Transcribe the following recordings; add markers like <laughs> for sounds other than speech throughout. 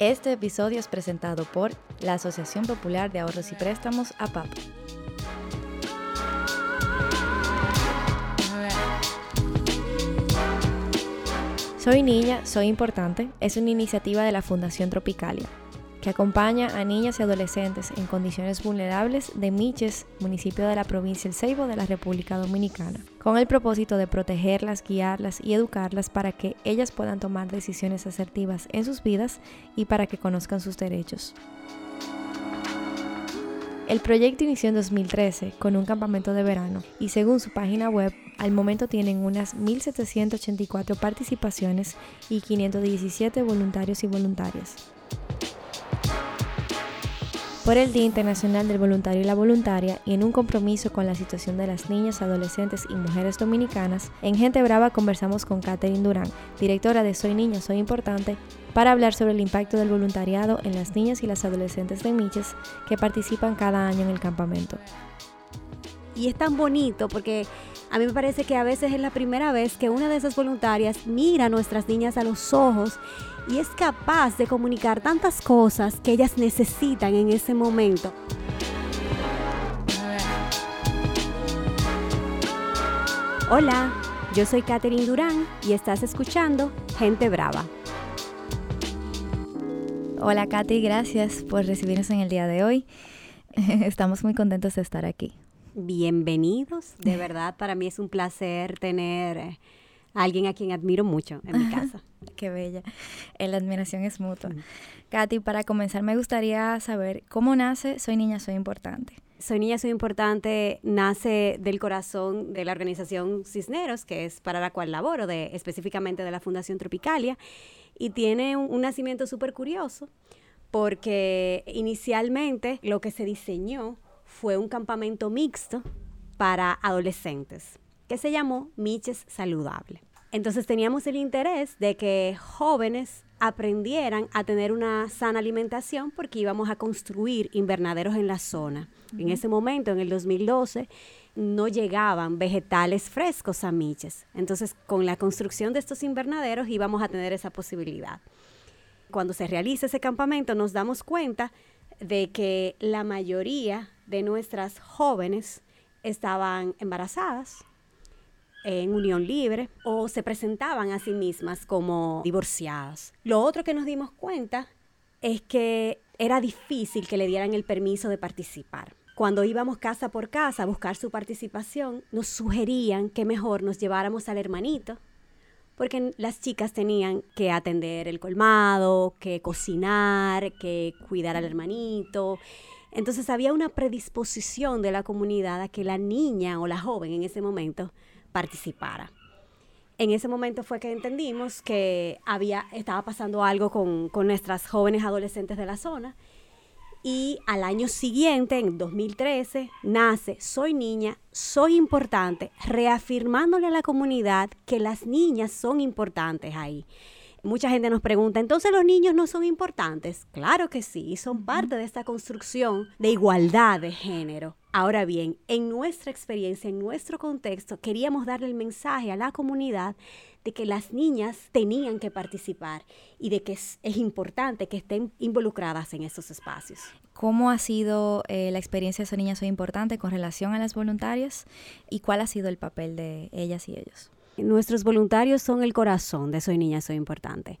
Este episodio es presentado por la Asociación Popular de Ahorros y Préstamos APAP. Soy Niña, Soy Importante es una iniciativa de la Fundación Tropicalia que acompaña a niñas y adolescentes en condiciones vulnerables de Miches, municipio de la provincia El Ceibo de la República Dominicana, con el propósito de protegerlas, guiarlas y educarlas para que ellas puedan tomar decisiones asertivas en sus vidas y para que conozcan sus derechos. El proyecto inició en 2013 con un campamento de verano y según su página web, al momento tienen unas 1.784 participaciones y 517 voluntarios y voluntarias por el Día Internacional del Voluntario y la Voluntaria y en un compromiso con la situación de las niñas, adolescentes y mujeres dominicanas, en Gente Brava conversamos con Catherine Durán, directora de Soy Niña, Soy Importante, para hablar sobre el impacto del voluntariado en las niñas y las adolescentes de Miches que participan cada año en el campamento. Y es tan bonito porque a mí me parece que a veces es la primera vez que una de esas voluntarias mira a nuestras niñas a los ojos y es capaz de comunicar tantas cosas que ellas necesitan en ese momento. Hola, yo soy Katherine Durán y estás escuchando Gente Brava. Hola Katy, gracias por recibirnos en el día de hoy. <laughs> Estamos muy contentos de estar aquí. Bienvenidos, de verdad para mí es un placer tener alguien a quien admiro mucho en mi casa. <laughs> Qué bella. La admiración es mutua. Katy, para comenzar me gustaría saber cómo nace Soy Niña, Soy Importante. Soy Niña, Soy Importante nace del corazón de la organización Cisneros, que es para la cual laboro, de, específicamente de la Fundación Tropicalia, y tiene un, un nacimiento súper curioso, porque inicialmente lo que se diseñó fue un campamento mixto para adolescentes que se llamó Miches Saludable. Entonces teníamos el interés de que jóvenes aprendieran a tener una sana alimentación porque íbamos a construir invernaderos en la zona. En ese momento, en el 2012, no llegaban vegetales frescos a Miches. Entonces, con la construcción de estos invernaderos íbamos a tener esa posibilidad. Cuando se realiza ese campamento, nos damos cuenta de que la mayoría de nuestras jóvenes estaban embarazadas en unión libre o se presentaban a sí mismas como divorciadas. Lo otro que nos dimos cuenta es que era difícil que le dieran el permiso de participar. Cuando íbamos casa por casa a buscar su participación, nos sugerían que mejor nos lleváramos al hermanito, porque las chicas tenían que atender el colmado, que cocinar, que cuidar al hermanito. Entonces había una predisposición de la comunidad a que la niña o la joven en ese momento participara. En ese momento fue que entendimos que había, estaba pasando algo con, con nuestras jóvenes adolescentes de la zona y al año siguiente, en 2013, nace Soy Niña, Soy Importante, reafirmándole a la comunidad que las niñas son importantes ahí. Mucha gente nos pregunta, ¿entonces los niños no son importantes? Claro que sí, son parte de esta construcción de igualdad de género. Ahora bien, en nuestra experiencia, en nuestro contexto, queríamos darle el mensaje a la comunidad de que las niñas tenían que participar y de que es, importante que estén involucradas en esos espacios. ¿Cómo ha sido eh, la experiencia de esa niña Soy Importante con relación a las voluntarias y cuál ha sido el papel de ellas y ellos? Nuestros voluntarios son el corazón de Soy Niña Soy Importante.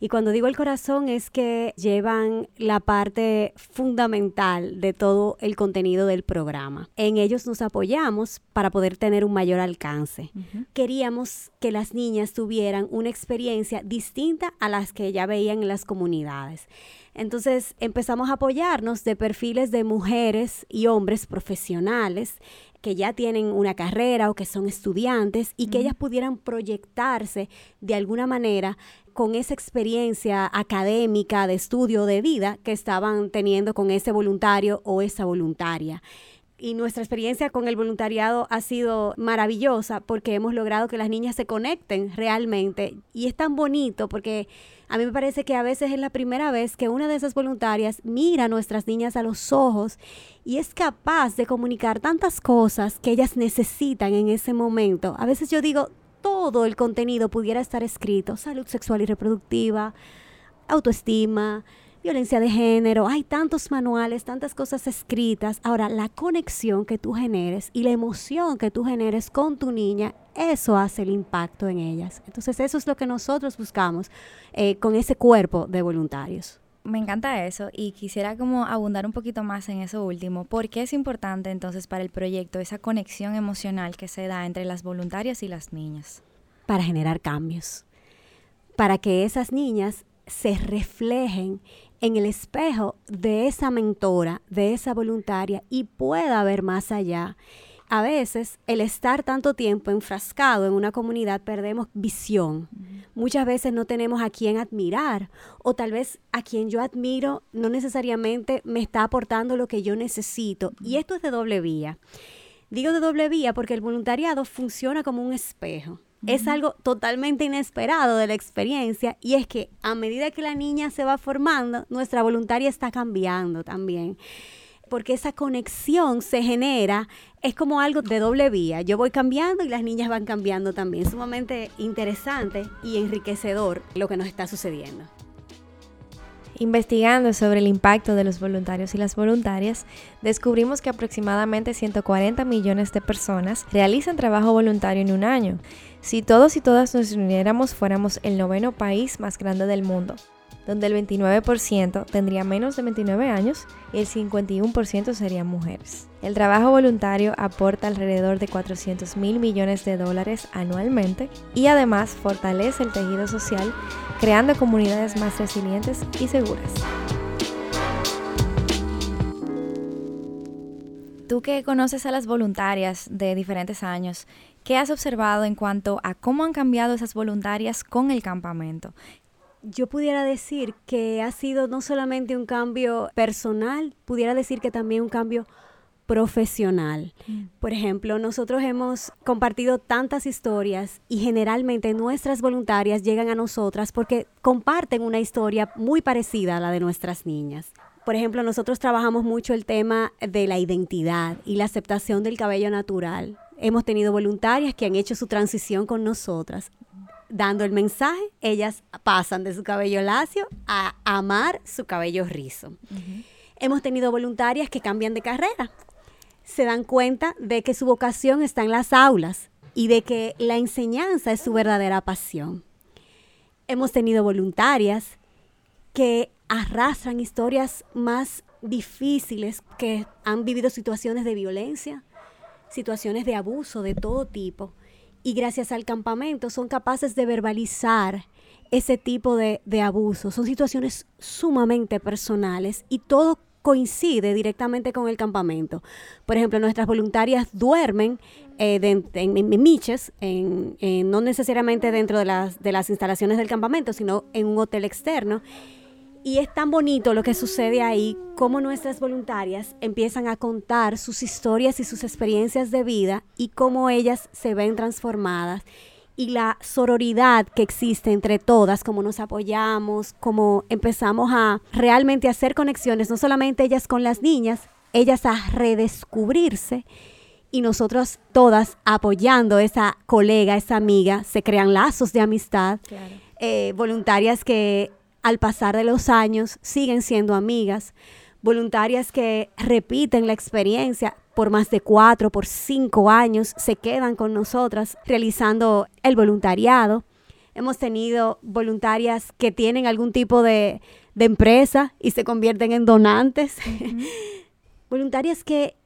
Y cuando digo el corazón es que llevan la parte fundamental de todo el contenido del programa. En ellos nos apoyamos para poder tener un mayor alcance. Queríamos que las niñas tuvieran una experiencia distinta a las que ya veían en las comunidades. Entonces empezamos a apoyarnos de perfiles de mujeres y hombres profesionales que ya tienen una carrera o que son estudiantes y que ellas pudieran proyectarse de alguna manera con esa experiencia académica de estudio de vida que estaban teniendo con ese voluntario o esa voluntaria. Y nuestra experiencia con el voluntariado ha sido maravillosa porque hemos logrado que las niñas se conecten realmente. Y es tan bonito porque a mí me parece que a veces es la primera vez que una de esas voluntarias mira a nuestras niñas a los ojos y es capaz de comunicar tantas cosas que ellas necesitan en ese momento. A veces yo digo, todo el contenido pudiera estar escrito, salud sexual y reproductiva, autoestima, violencia de género, hay tantos manuales, tantas cosas escritas. Ahora, la conexión que tú generes y la emoción que tú generes con tu niña, eso hace el impacto en ellas. Entonces, eso es lo que nosotros buscamos eh, con ese cuerpo de voluntarios. Me encanta eso y quisiera como abundar un poquito más en eso último. ¿Por qué es importante entonces para el proyecto esa conexión emocional que se da entre las voluntarias y las niñas? Para generar cambios, para que esas niñas se reflejen en el espejo de esa mentora, de esa voluntaria y pueda ver más allá. A veces el estar tanto tiempo enfrascado en una comunidad perdemos visión. Muchas veces no tenemos a quien admirar o tal vez a quien yo admiro no necesariamente me está aportando lo que yo necesito. Y esto es de doble vía. Digo de doble vía porque el voluntariado funciona como un espejo es algo totalmente inesperado de la experiencia y es que a medida que la niña se va formando, nuestra voluntaria está cambiando también. Porque esa conexión se genera, es como algo de doble vía. Yo voy cambiando y las niñas van cambiando también. Sumamente interesante y enriquecedor lo que nos está sucediendo. Investigando sobre el impacto de los voluntarios y las voluntarias, descubrimos que aproximadamente 140 millones de personas realizan trabajo voluntario en un año. Si todos y todas nos uniéramos, fuéramos el noveno país más grande del mundo, donde el 29% tendría menos de 29 años y el 51% serían mujeres. El trabajo voluntario aporta alrededor de 400 mil millones de dólares anualmente y además fortalece el tejido social creando comunidades más resilientes y seguras. Tú que conoces a las voluntarias de diferentes años, ¿qué has observado en cuanto a cómo han cambiado esas voluntarias con el campamento? Yo pudiera decir que ha sido no solamente un cambio personal, pudiera decir que también un cambio profesional. Mm. Por ejemplo, nosotros hemos compartido tantas historias y generalmente nuestras voluntarias llegan a nosotras porque comparten una historia muy parecida a la de nuestras niñas. Por ejemplo, nosotros trabajamos mucho el tema de la identidad y la aceptación del cabello natural. Hemos tenido voluntarias que han hecho su transición con nosotras. Dando el mensaje, ellas pasan de su cabello lacio a amar su cabello rizo. Hemos tenido voluntarias que cambian de carrera, se dan cuenta de que su vocación está en las aulas y de que la enseñanza es su verdadera pasión. Hemos tenido voluntarias que arrastran historias más difíciles, que han vivido situaciones de violencia, situaciones de abuso de todo tipo, y gracias al campamento son capaces de verbalizar ese tipo de, de abuso. Son situaciones sumamente personales y todo coincide directamente con el campamento. Por ejemplo, nuestras voluntarias duermen eh, en, miches, no necesariamente dentro de las, de las instalaciones del campamento, sino en un hotel externo. Y es tan bonito lo que sucede ahí, como nuestras voluntarias empiezan a contar sus historias y sus experiencias de vida y cómo ellas se ven transformadas y la sororidad que existe entre todas, como nos apoyamos, como empezamos a realmente hacer conexiones, no solamente ellas con las niñas, ellas a redescubrirse y nosotros todas apoyando esa colega, esa amiga, se crean lazos de amistad, eh, voluntarias que al pasar de los años siguen siendo amigas, voluntarias que repiten la experiencia por más de cuatro, por cinco años, se quedan con nosotras realizando el voluntariado. Hemos tenido voluntarias que tienen algún tipo de, empresa y se convierten en donantes. <laughs> voluntarias que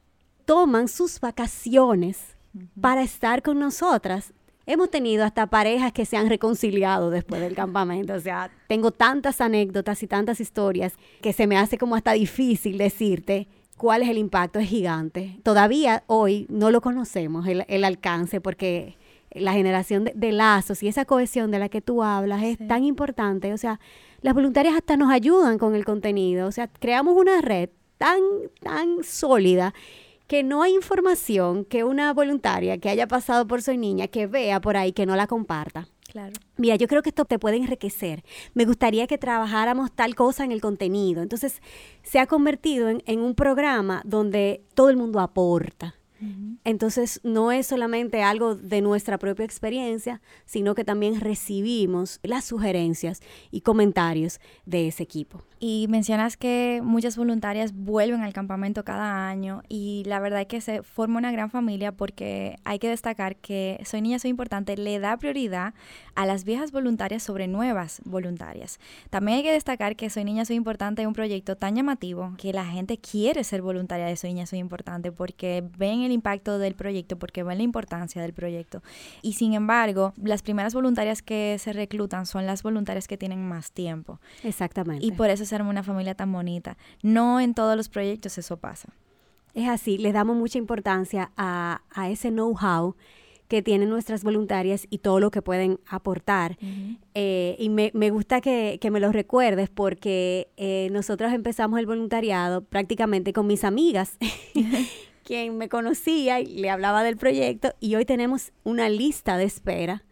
toman sus vacaciones para estar con nosotras. Hemos tenido hasta parejas que se han reconciliado después del campamento. O sea, tengo tantas anécdotas y tantas historias que se me hace como hasta difícil decirte cuál es el impacto, es gigante. Todavía hoy no lo conocemos, el, alcance, porque la generación de, lazos y esa cohesión de la que tú hablas es tan importante. O sea, las voluntarias hasta nos ayudan con el contenido. O sea, creamos una red tan, tan sólida que no hay información que una voluntaria que haya pasado por su niña, que vea por ahí, que no la comparta. Claro. Mira, yo creo que esto te puede enriquecer. Me gustaría que trabajáramos tal cosa en el contenido. Entonces, se ha convertido en, un programa donde todo el mundo aporta. Entonces, no es solamente algo de nuestra propia experiencia, sino que también recibimos las sugerencias y comentarios de ese equipo. Y mencionas que muchas voluntarias vuelven al campamento cada año y la verdad es que se forma una gran familia porque hay que destacar que Soy Niña, Soy Importante le da prioridad a las viejas voluntarias sobre nuevas voluntarias. También hay que destacar que Soy Niña, Soy Importante es un proyecto tan llamativo que la gente quiere ser voluntaria de Soy Niña, Soy Importante porque ven el impacto del proyecto, porque ven la importancia del proyecto. Y sin embargo, las primeras voluntarias que se reclutan son las voluntarias que tienen más tiempo. Exactamente. Y por eso una familia tan bonita. No en todos los proyectos eso pasa. Es así, le damos mucha importancia a, ese know-how que tienen nuestras voluntarias y todo lo que pueden aportar. Eh, y me, gusta que, me lo recuerdes porque eh, nosotros empezamos el voluntariado prácticamente con mis amigas, <laughs> quien me conocía y le hablaba del proyecto, y hoy tenemos una lista de espera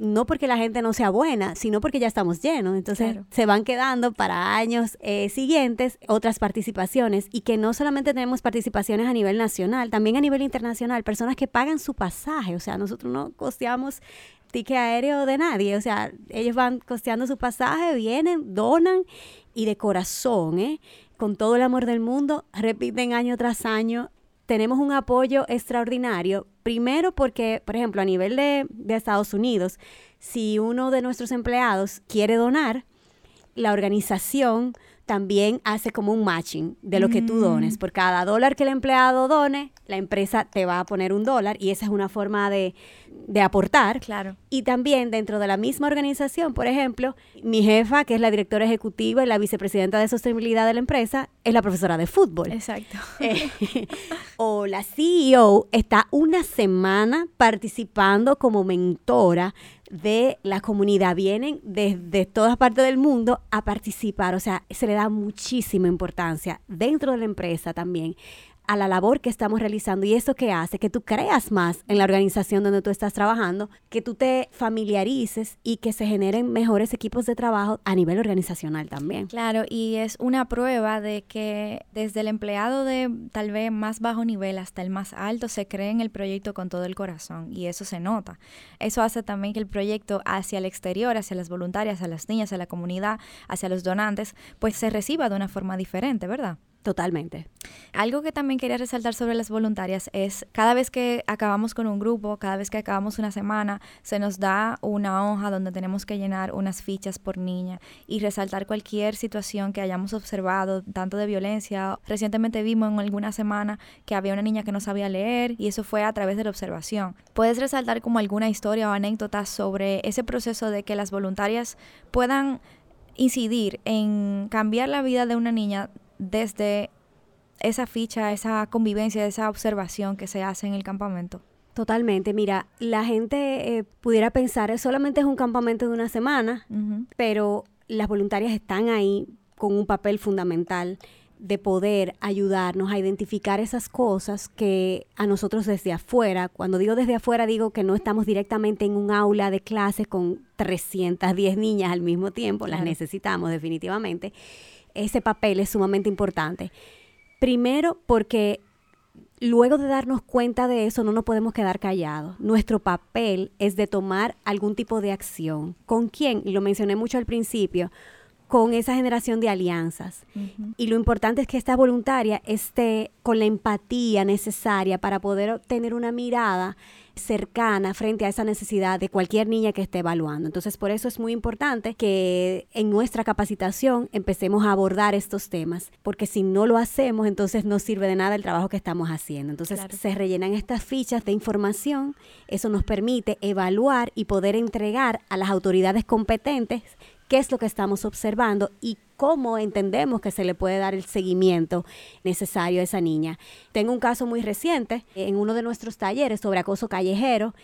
no porque la gente no sea buena, sino porque ya estamos llenos. Entonces se van quedando para años eh, siguientes otras participaciones y que no solamente tenemos participaciones a nivel nacional, también a nivel internacional, personas que pagan su pasaje. O sea, nosotros no costeamos ticket aéreo de nadie. O sea, ellos van costeando su pasaje, vienen, donan y de corazón, ¿eh? con todo el amor del mundo, repiten año tras año tenemos un apoyo extraordinario. Primero porque, por ejemplo, a nivel de, Estados Unidos, si uno de nuestros empleados quiere donar, la organización también hace como un matching de lo que tú dones. Mm. Por cada dólar que el empleado done, la empresa te va a poner un dólar y esa es una forma de, de aportar. Claro. Y también dentro de la misma organización, por ejemplo, mi jefa, que es la directora ejecutiva y la vicepresidenta de sostenibilidad de la empresa, es la profesora de fútbol. Exacto. <laughs> Eh, o la CEO está una semana participando como mentora de la comunidad. Vienen desde todas partes del mundo a participar. O sea, se le da muchísima importancia dentro de la empresa también a la labor que estamos realizando y eso que hace que tú creas más en la organización donde tú estás trabajando, que tú te familiarices y que se generen mejores equipos de trabajo a nivel organizacional también. Claro, y es una prueba de que desde el empleado de tal vez más bajo nivel hasta el más alto se cree en el proyecto con todo el corazón y eso se nota. Eso hace también que el proyecto hacia el exterior, hacia las voluntarias, a las niñas, a la comunidad, hacia los donantes, pues se reciba de una forma diferente, ¿verdad? Totalmente. Algo que también quería resaltar sobre las voluntarias es cada vez que acabamos con un grupo, cada vez que acabamos una semana, se nos da una hoja donde tenemos que llenar unas fichas por niña y resaltar cualquier situación que hayamos observado, tanto de violencia. Recientemente vimos en alguna semana que había una niña que no sabía leer y eso fue a través de la observación. Puedes resaltar como alguna historia o anécdota sobre ese proceso de que las voluntarias puedan incidir en cambiar la vida de una niña desde esa ficha, esa convivencia, esa observación que se hace en el campamento. Totalmente, mira, la gente eh, pudiera pensar, solamente es un campamento de una semana, pero las voluntarias están ahí con un papel fundamental de poder ayudarnos a identificar esas cosas que a nosotros desde afuera, cuando digo desde afuera digo que no estamos directamente en un aula de clases con 310 niñas al mismo tiempo, las necesitamos definitivamente, ese papel es sumamente importante. Primero porque luego de darnos cuenta de eso no nos podemos quedar callados. Nuestro papel es de tomar algún tipo de acción. ¿Con quién? Y lo mencioné mucho al principio con esa generación de alianzas. Y lo importante es que esta voluntaria esté con la empatía necesaria para poder tener una mirada cercana frente a esa necesidad de cualquier niña que esté evaluando. Entonces, por eso es muy importante que en nuestra capacitación empecemos a abordar estos temas, porque si no lo hacemos, entonces no sirve de nada el trabajo que estamos haciendo. Entonces, se rellenan estas fichas de información, eso nos permite evaluar y poder entregar a las autoridades competentes qué es lo que estamos observando y cómo entendemos que se le puede dar el seguimiento necesario a esa niña. Tengo un caso muy reciente en uno de nuestros talleres sobre acoso callejero.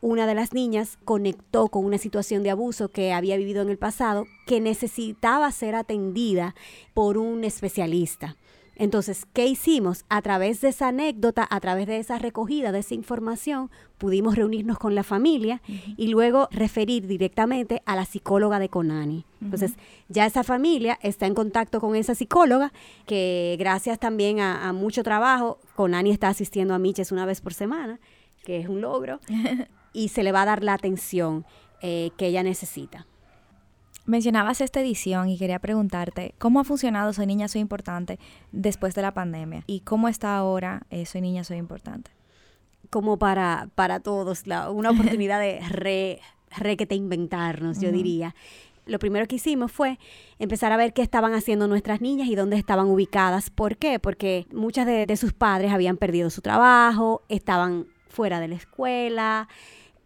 Una de las niñas conectó con una situación de abuso que había vivido en el pasado que necesitaba ser atendida por un especialista. Entonces, ¿qué hicimos? A través de esa anécdota, a través de esa recogida de esa información, pudimos reunirnos con la familia y luego referir directamente a la psicóloga de Conani. Entonces, ya esa familia está en contacto con esa psicóloga, que gracias también a, mucho trabajo, Conani está asistiendo a Miches una vez por semana, que es un logro, <laughs> y se le va a dar la atención eh, que ella necesita. Mencionabas esta edición y quería preguntarte, ¿cómo ha funcionado Soy Niña, Soy Importante después de la pandemia? ¿Y cómo está ahora eh, Soy Niña, Soy Importante? Como para, para todos, una <laughs> oportunidad de re, re que te inventarnos, yo diría. Lo primero que hicimos fue empezar a ver qué estaban haciendo nuestras niñas y dónde estaban ubicadas. ¿Por qué? Porque muchas de sus padres habían perdido su trabajo, estaban fuera de la escuela,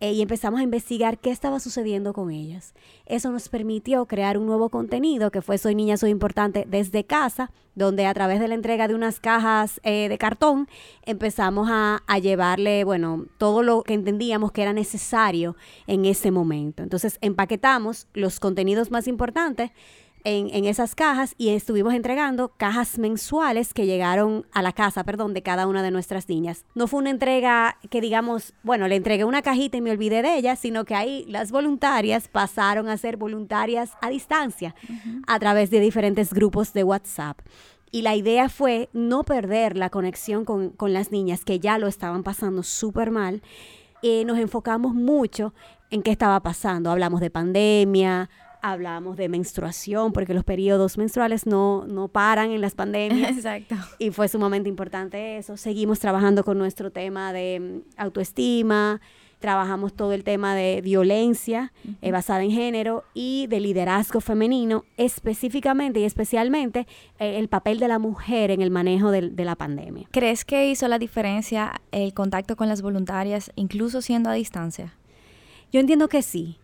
eh, y empezamos a investigar qué estaba sucediendo con ellas. Eso nos permitió crear un nuevo contenido que fue Soy Niña, Soy Importante desde casa, donde a través de la entrega de unas cajas eh, de cartón empezamos a, a, llevarle, bueno, todo lo que entendíamos que era necesario en ese momento. Entonces empaquetamos los contenidos más importantes en, esas cajas y estuvimos entregando cajas mensuales que llegaron a la casa, perdón, de cada una de nuestras niñas. No fue una entrega que digamos, bueno, le entregué una cajita y me olvidé de ella, sino que ahí las voluntarias pasaron a ser voluntarias a distancia a través de diferentes grupos de WhatsApp. Y la idea fue no perder la conexión con, con las niñas que ya lo estaban pasando súper mal. Eh, nos enfocamos mucho en qué estaba pasando. Hablamos de pandemia, hablamos de menstruación, porque los periodos menstruales no, no paran en las pandemias. <laughs> Exacto. Y fue sumamente importante eso. Seguimos trabajando con nuestro tema de mm, autoestima, trabajamos todo el tema de violencia eh, basada en género y de liderazgo femenino, específicamente y especialmente eh, el papel de la mujer en el manejo de, de, la pandemia. ¿Crees que hizo la diferencia el contacto con las voluntarias, incluso siendo a distancia? Yo entiendo que sí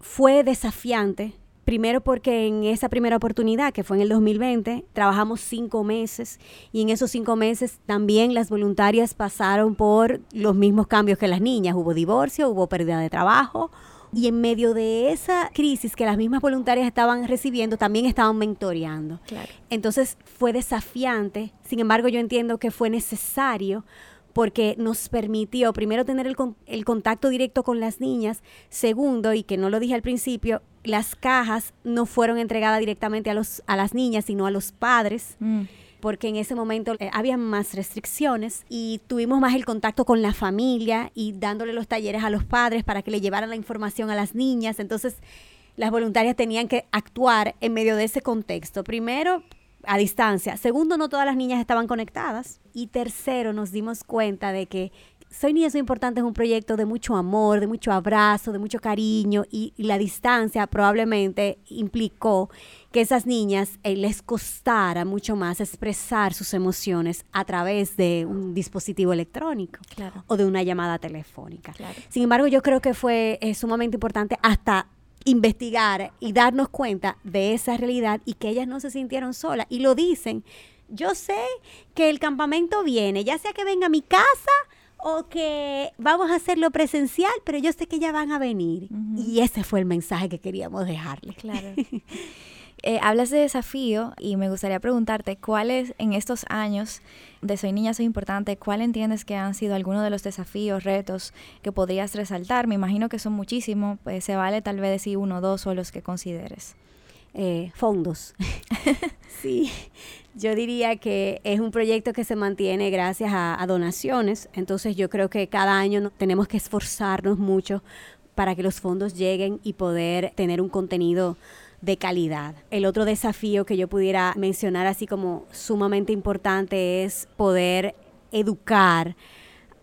fue desafiante. Primero porque en esa primera oportunidad, que fue en el 2020, trabajamos cinco meses y en esos cinco meses también las voluntarias pasaron por los mismos cambios que las niñas. Hubo divorcio, hubo pérdida de trabajo, y en medio de esa crisis que las mismas voluntarias estaban recibiendo, también estaban mentoreando. Entonces fue desafiante, sin embargo yo entiendo que fue necesario porque nos permitió, primero, tener el, el, contacto directo con las niñas, segundo, y que no lo dije al principio, las cajas no fueron entregadas directamente a, los, a las niñas, sino a los padres. Mm. porque en ese momento eh, había más restricciones y tuvimos más el contacto con la familia y dándole los talleres a los padres para que le llevaran la información a las niñas. Entonces, las voluntarias tenían que actuar en medio de ese contexto. Primero, a distancia. Segundo, no todas las niñas estaban conectadas. Y tercero, nos dimos cuenta de que Soy Niña Soy Importante es un proyecto de mucho amor, de mucho abrazo, de mucho cariño y, la distancia probablemente implicó que esas niñas eh, les costara mucho más expresar sus emociones a través de un dispositivo electrónico o de una llamada telefónica. Sin embargo, yo creo que fue eh, sumamente importante hasta investigar y darnos cuenta de esa realidad y que ellas no se sintieron solas. Y lo dicen, yo sé que el campamento viene, ya sea que venga a mi casa o que vamos a hacerlo presencial, pero yo sé que ya van a venir. Y ese fue el mensaje que queríamos dejarles. Claro. <laughs> Eh, hablas de desafío y me gustaría preguntarte cuáles en estos años de Soy Niña, Soy Importante, cuál entiendes que han sido algunos de los desafíos, retos que podrías resaltar. Me imagino que son muchísimos, pues se vale tal vez decir uno o dos o los que consideres. Eh, fondos. <laughs> sí, yo diría que es un proyecto que se mantiene gracias a, a donaciones, entonces yo creo que cada año tenemos que esforzarnos mucho para que los fondos lleguen y poder tener un contenido de calidad. El otro desafío que yo pudiera mencionar así como sumamente importante es poder educar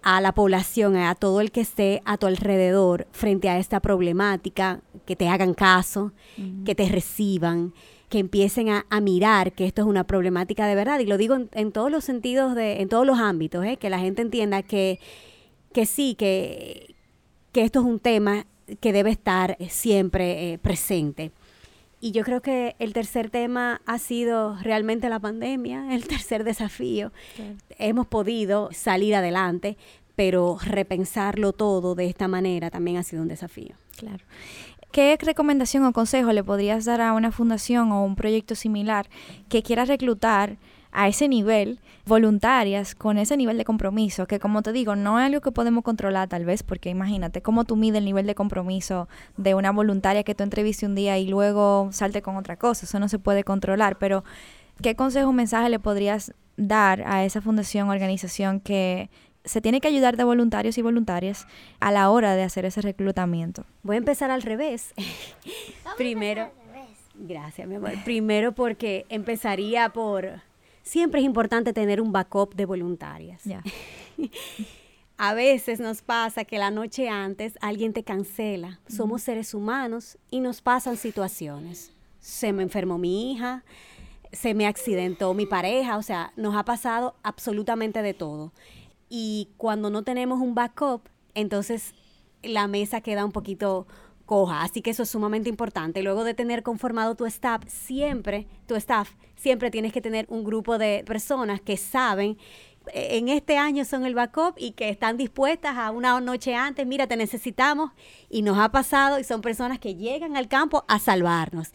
a la población, a todo el que esté a tu alrededor frente a esta problemática, que te hagan caso, que te reciban, que empiecen a, mirar que esto es una problemática de verdad. Y lo digo en, todos los sentidos, de, en todos los ámbitos, ¿eh? que la gente entienda que, que sí, que, que esto es un tema que debe estar siempre eh, presente. Y yo creo que el tercer tema ha sido realmente la pandemia, el tercer desafío. Hemos podido salir adelante, pero repensarlo todo de esta manera también ha sido un desafío. Claro. ¿Qué recomendación o consejo le podrías dar a una fundación o un proyecto similar que quiera reclutar a ese nivel, voluntarias con ese nivel de compromiso, que como te digo, no es algo que podemos controlar tal vez, porque imagínate cómo tú mides el nivel de compromiso de una voluntaria que tú entreviste un día y luego salte con otra cosa, eso no se puede controlar, pero ¿qué consejo o mensaje le podrías dar a esa fundación, organización que se tiene que ayudar de voluntarios y voluntarias a la hora de hacer ese reclutamiento? Voy a empezar al revés. <laughs> Primero, gracias, mi amor. Primero porque empezaría por siempre es importante tener un backup de voluntarias. <laughs> a veces nos pasa que la noche antes alguien te cancela. Somos seres humanos y nos pasan situaciones. Se me enfermó mi hija, se me accidentó mi pareja, o sea, nos ha pasado absolutamente de todo. Y cuando no tenemos un backup, entonces la mesa queda un poquito coja. Así que eso es sumamente importante. Luego de tener conformado tu staff, siempre, tu staff, siempre tienes que tener un grupo de personas que saben eh, en este año son el backup y que están dispuestas a una noche antes, mira, te necesitamos y nos ha pasado y son personas que llegan al campo a salvarnos.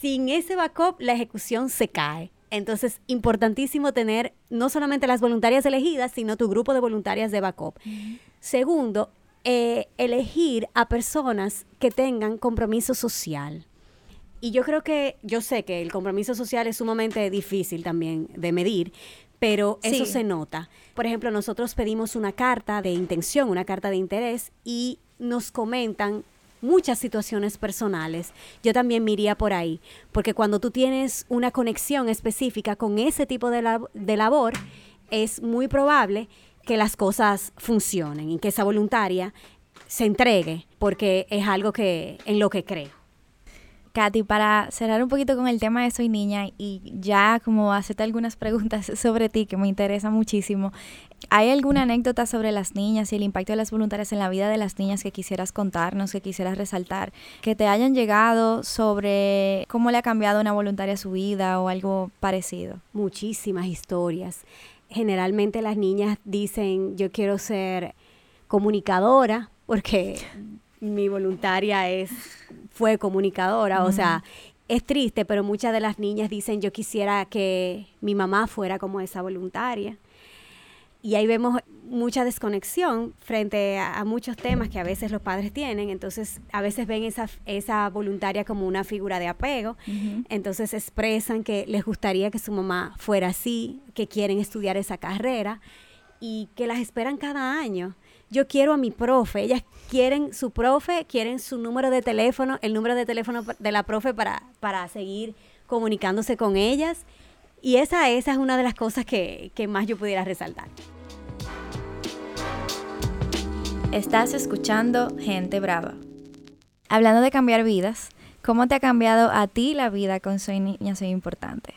Sin ese backup, la ejecución se cae. Entonces, importantísimo tener no solamente las voluntarias elegidas, sino tu grupo de voluntarias de backup. Segundo, eh, elegir a personas que tengan compromiso social. Y yo creo que, yo sé que el compromiso social es sumamente difícil también de medir, pero eso se nota. Por ejemplo, nosotros pedimos una carta de intención, una carta de interés, y nos comentan muchas situaciones personales. Yo también me iría por ahí, porque cuando tú tienes una conexión específica con ese tipo de, de labor, es muy probable que las cosas funcionen y que esa voluntaria se entregue porque es algo que en lo que creo. Katy, para cerrar un poquito con el tema de Soy Niña y ya como hacerte algunas preguntas <laughs> sobre ti que me interesa muchísimo, ¿hay alguna anécdota sobre las niñas y el impacto de las voluntarias en la vida de las niñas que quisieras contarnos, que quisieras resaltar, que te hayan llegado sobre cómo le ha cambiado una voluntaria su vida o algo parecido? Muchísimas historias generalmente las niñas dicen, yo quiero ser comunicadora, porque mi voluntaria es, fue comunicadora, o sea, es triste, pero muchas de las niñas dicen, yo quisiera que mi mamá fuera como esa voluntaria. Y ahí vemos mucha desconexión frente a, muchos temas que a veces los padres tienen. Entonces, a veces ven esa, esa voluntaria como una figura de apego. Entonces, expresan que les gustaría que su mamá fuera así, que quieren estudiar esa carrera y que las esperan cada año. Yo quiero a mi profe, ellas quieren su profe, quieren su número de teléfono, el número de teléfono de la profe para, para seguir comunicándose con ellas. Y esa, esa es una de las cosas que, que más yo pudiera resaltar. Estás escuchando Gente Brava. Hablando de cambiar vidas, ¿cómo te ha cambiado a ti la vida con Soy Niña, Soy Importante?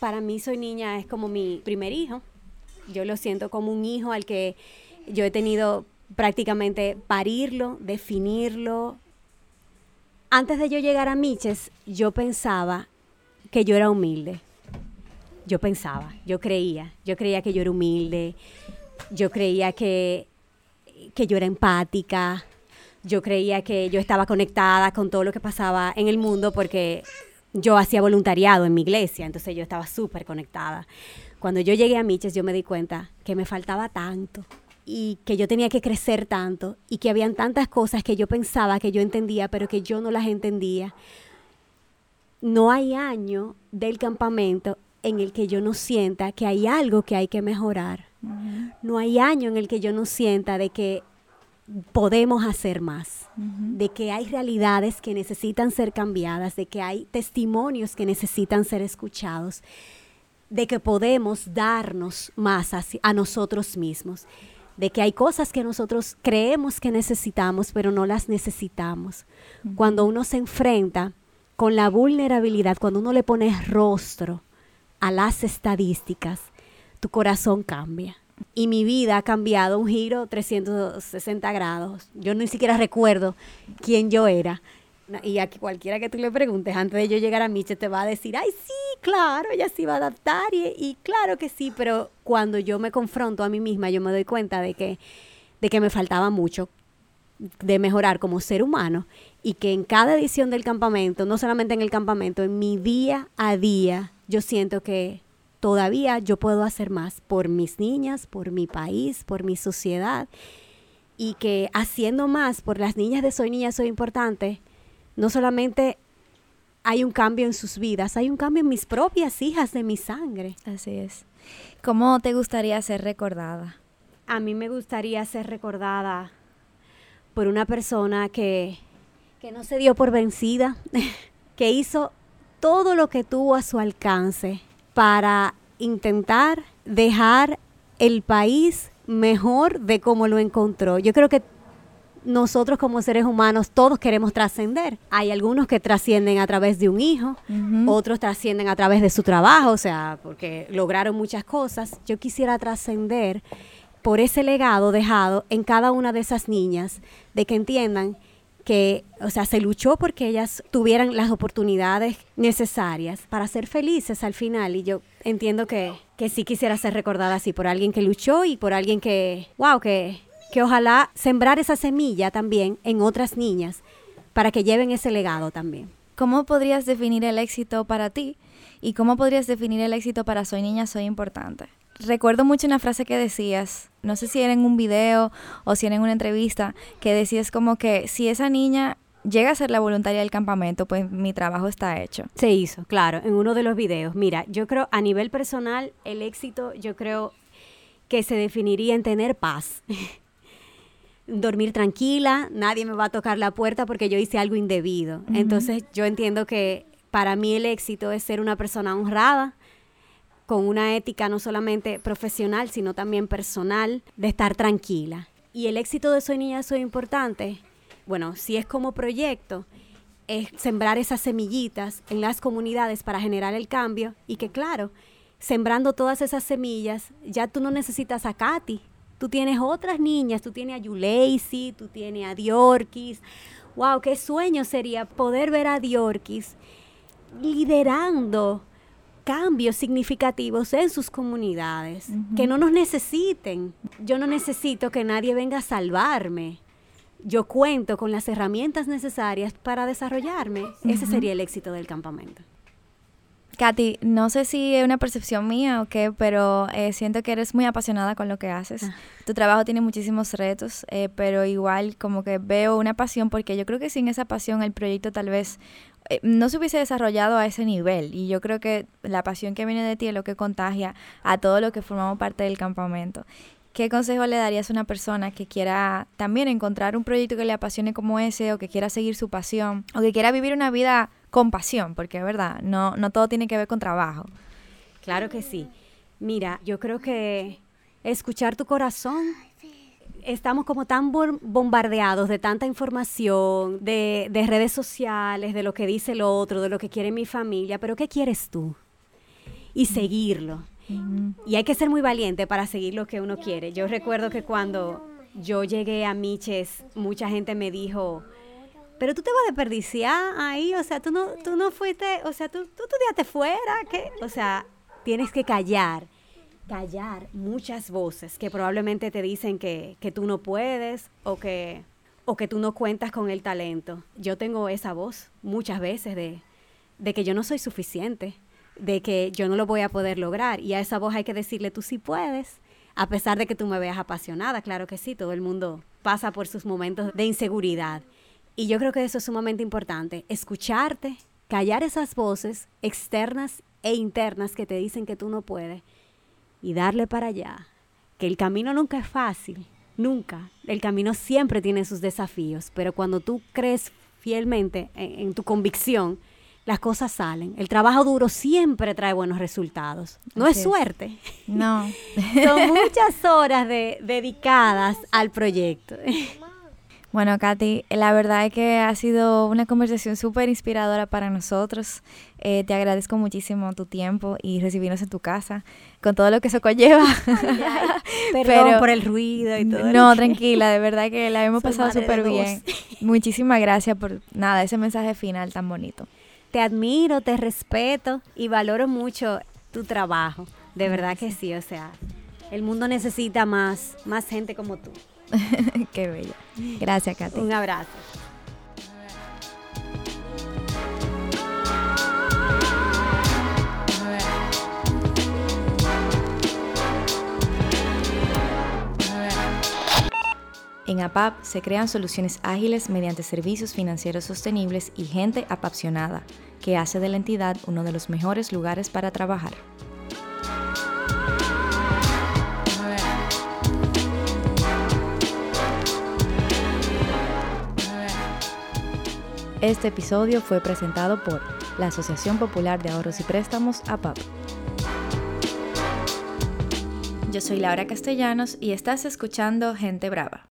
Para mí Soy Niña es como mi primer hijo. Yo lo siento como un hijo al que yo he tenido prácticamente parirlo, definirlo. Antes de yo llegar a Miches, yo pensaba que yo era humilde. Yo pensaba, yo creía, yo creía que yo era humilde, yo creía que que yo era empática, yo creía que yo estaba conectada con todo lo que pasaba en el mundo porque yo hacía voluntariado en mi iglesia, entonces yo estaba súper conectada. Cuando yo llegué a Miches yo me di cuenta que me faltaba tanto y que yo tenía que crecer tanto y que habían tantas cosas que yo pensaba que yo entendía pero que yo no las entendía. No hay año del campamento en el que yo no sienta que hay algo que hay que mejorar. No hay año en el que yo no sienta de que podemos hacer más, de que hay realidades que necesitan ser cambiadas, de que hay testimonios que necesitan ser escuchados, de que podemos darnos más a, nosotros mismos, de que hay cosas que nosotros creemos que necesitamos, pero no las necesitamos. Cuando uno se enfrenta con la vulnerabilidad, cuando uno le pone rostro a las estadísticas, tu corazón cambia. Y mi vida ha cambiado un giro 360 grados. Yo ni siquiera recuerdo quién yo era. Y a cualquiera que tú le preguntes antes de yo llegar a Miche te va a decir, ay, sí, claro, ella se va a adaptar. Y, y, claro que sí, pero cuando yo me confronto a mí misma, yo me doy cuenta de que, de que me faltaba mucho de mejorar como ser humano y que en cada edición del campamento, no solamente en el campamento, en mi día a día, yo siento que todavía yo puedo hacer más por mis niñas, por mi país, por mi sociedad. Y que haciendo más por las niñas de Soy Niña, Soy Importante, no solamente hay un cambio en sus vidas, hay un cambio en mis propias hijas de mi sangre. Así es. ¿Cómo te gustaría ser recordada? A mí me gustaría ser recordada por una persona que, que no se dio por vencida, <laughs> que hizo todo lo que tuvo a su alcance para intentar dejar el país mejor de como lo encontró. Yo creo que nosotros como seres humanos todos queremos trascender. Hay algunos que trascienden a través de un hijo, otros trascienden a través de su trabajo, o sea, porque lograron muchas cosas. Yo quisiera trascender por ese legado dejado en cada una de esas niñas, de que entiendan que, o sea, se luchó porque ellas tuvieran las oportunidades necesarias para ser felices al final. Y yo entiendo que, que sí quisiera ser recordada así por alguien que luchó y por alguien que, wow, que, que ojalá sembrar esa semilla también en otras niñas para que lleven ese legado también. ¿Cómo podrías definir el éxito para ti? ¿Y cómo podrías definir el éxito para Soy Niña, Soy Importante? Recuerdo mucho una frase que decías, no sé si era en un video o si era en una entrevista, que decías como que si esa niña llega a ser la voluntaria del campamento, pues mi trabajo está hecho. Se hizo, claro, en uno de los videos. Mira, yo creo a nivel personal, el éxito, yo creo que se definiría en tener paz. <laughs> Dormir tranquila, nadie me va a tocar la puerta porque yo hice algo indebido. Entonces yo entiendo que para mí el éxito es ser una persona honrada, con una ética no solamente profesional, sino también personal, de estar tranquila. Y el éxito de Soy Niña Soy Importante, bueno, si es como proyecto, es sembrar esas semillitas en las comunidades para generar el cambio y que claro, sembrando todas esas semillas, ya tú no necesitas a Katy, tú tienes otras niñas, tú tienes a Yuleisi, tú tienes a Diorkis. Wow, qué sueño sería poder ver a Diorkis liderando cambios significativos en sus comunidades, que no nos necesiten. Yo no necesito que nadie venga a salvarme. Yo cuento con las herramientas necesarias para desarrollarme. Ese sería el éxito del campamento. Katy, no sé si es una percepción mía o qué, pero eh, siento que eres muy apasionada con lo que haces. Ah. Tu trabajo tiene muchísimos retos, eh, pero igual como que veo una pasión porque yo creo que sin esa pasión el proyecto tal vez no se hubiese desarrollado a ese nivel. Y yo creo que la pasión que viene de ti es lo que contagia a todo lo que formamos parte del campamento. ¿Qué consejo le darías a una persona que quiera también encontrar un proyecto que le apasione como ese o que quiera seguir su pasión o que quiera vivir una vida con pasión? Porque es verdad, no, no todo tiene que ver con trabajo. Claro que sí. Mira, yo creo que escuchar tu corazón estamos como tan bombardeados de tanta información, de, redes sociales, de lo que dice el otro, de lo que quiere mi familia, pero ¿qué quieres tú? Y seguirlo. Y hay que ser muy valiente para seguir lo que uno quiere. Yo recuerdo que cuando yo llegué a Miches, mucha gente me dijo, pero tú te vas a desperdiciar ahí, o sea, tú no, tú no fuiste, o sea, tú, tú estudiaste fuera, ¿qué? O sea, tienes que callar callar muchas voces que probablemente te dicen que, tú no puedes o que, o que tú no cuentas con el talento. Yo tengo esa voz muchas veces de, de que yo no soy suficiente, de que yo no lo voy a poder lograr. Y a esa voz hay que decirle, tú sí puedes, a pesar de que tú me veas apasionada, claro que sí, todo el mundo pasa por sus momentos de inseguridad. Y yo creo que eso es sumamente importante, escucharte, callar esas voces externas e internas que te dicen que tú no puedes y darle para allá, que el camino nunca es fácil, nunca. El camino siempre tiene sus desafíos, pero cuando tú crees fielmente en, tu convicción, las cosas salen. El trabajo duro siempre trae buenos resultados. No es suerte. No. <laughs> Son muchas horas de, dedicadas al proyecto. <laughs> Bueno, Katy, la verdad es que ha sido una conversación súper inspiradora para nosotros. Eh, te agradezco muchísimo tu tiempo y recibirnos en tu casa con todo lo que eso conlleva. <laughs> Perdón por el ruido y todo. No, tranquila, de verdad que la hemos <laughs> pasado súper bien. <laughs> Muchísimas gracias por nada, ese mensaje final tan bonito. Te admiro, te respeto y valoro mucho tu trabajo. De verdad que sí, o sea, el mundo necesita más, más gente como tú. <laughs> Qué bella. Gracias, Katy. Un abrazo. En APAP se crean soluciones ágiles mediante servicios financieros sostenibles y gente apasionada, que hace de la entidad uno de los mejores lugares para trabajar. Este episodio fue presentado por la Asociación Popular de Ahorros y Préstamos, APAP. Yo soy Laura Castellanos y estás escuchando Gente Brava.